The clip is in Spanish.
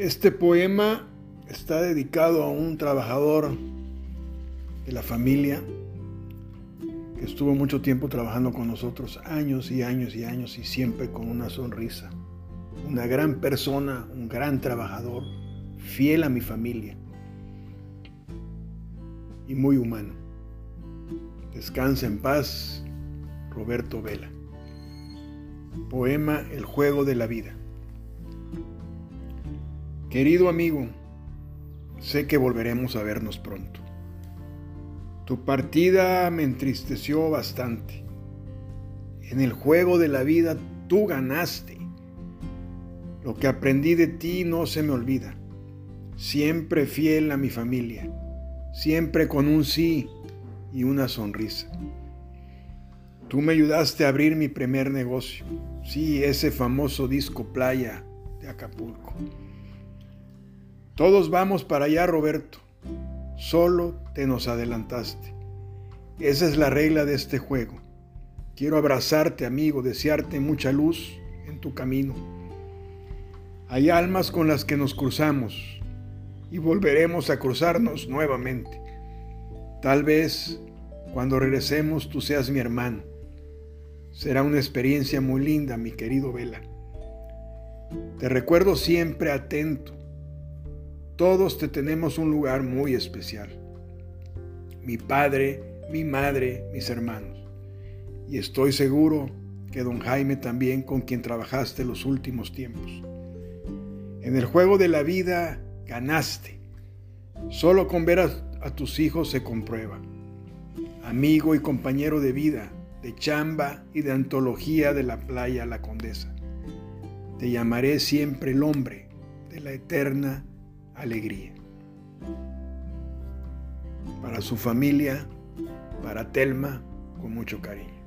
Este poema está dedicado a un trabajador de la familia que estuvo mucho tiempo trabajando con nosotros, años y años y años, y siempre con una sonrisa. Una gran persona, un gran trabajador, fiel a mi familia y muy humano. Descansa en paz, Roberto Vela. Poema El juego de la vida. Querido amigo, sé que volveremos a vernos pronto. Tu partida me entristeció bastante. En el juego de la vida tú ganaste. Lo que aprendí de ti no se me olvida. Siempre fiel a mi familia, siempre con un sí y una sonrisa. Tú me ayudaste a abrir mi primer negocio, sí, ese famoso disco playa de Acapulco. Todos vamos para allá, Roberto. Solo te nos adelantaste. Esa es la regla de este juego. Quiero abrazarte, amigo, desearte mucha luz en tu camino. Hay almas con las que nos cruzamos y volveremos a cruzarnos nuevamente. Tal vez cuando regresemos tú seas mi hermano. Será una experiencia muy linda, mi querido Vela. Te recuerdo siempre atento, todos te tenemos un lugar muy especial. Mi padre, mi madre, mis hermanos. Y estoy seguro que don Jaime también con quien trabajaste los últimos tiempos. En el juego de la vida ganaste. Solo con ver a, a tus hijos se comprueba. Amigo y compañero de vida, de chamba y de antología de la playa La Condesa. Te llamaré siempre el hombre de la eterna alegría. Para su familia, para Telma, con mucho cariño.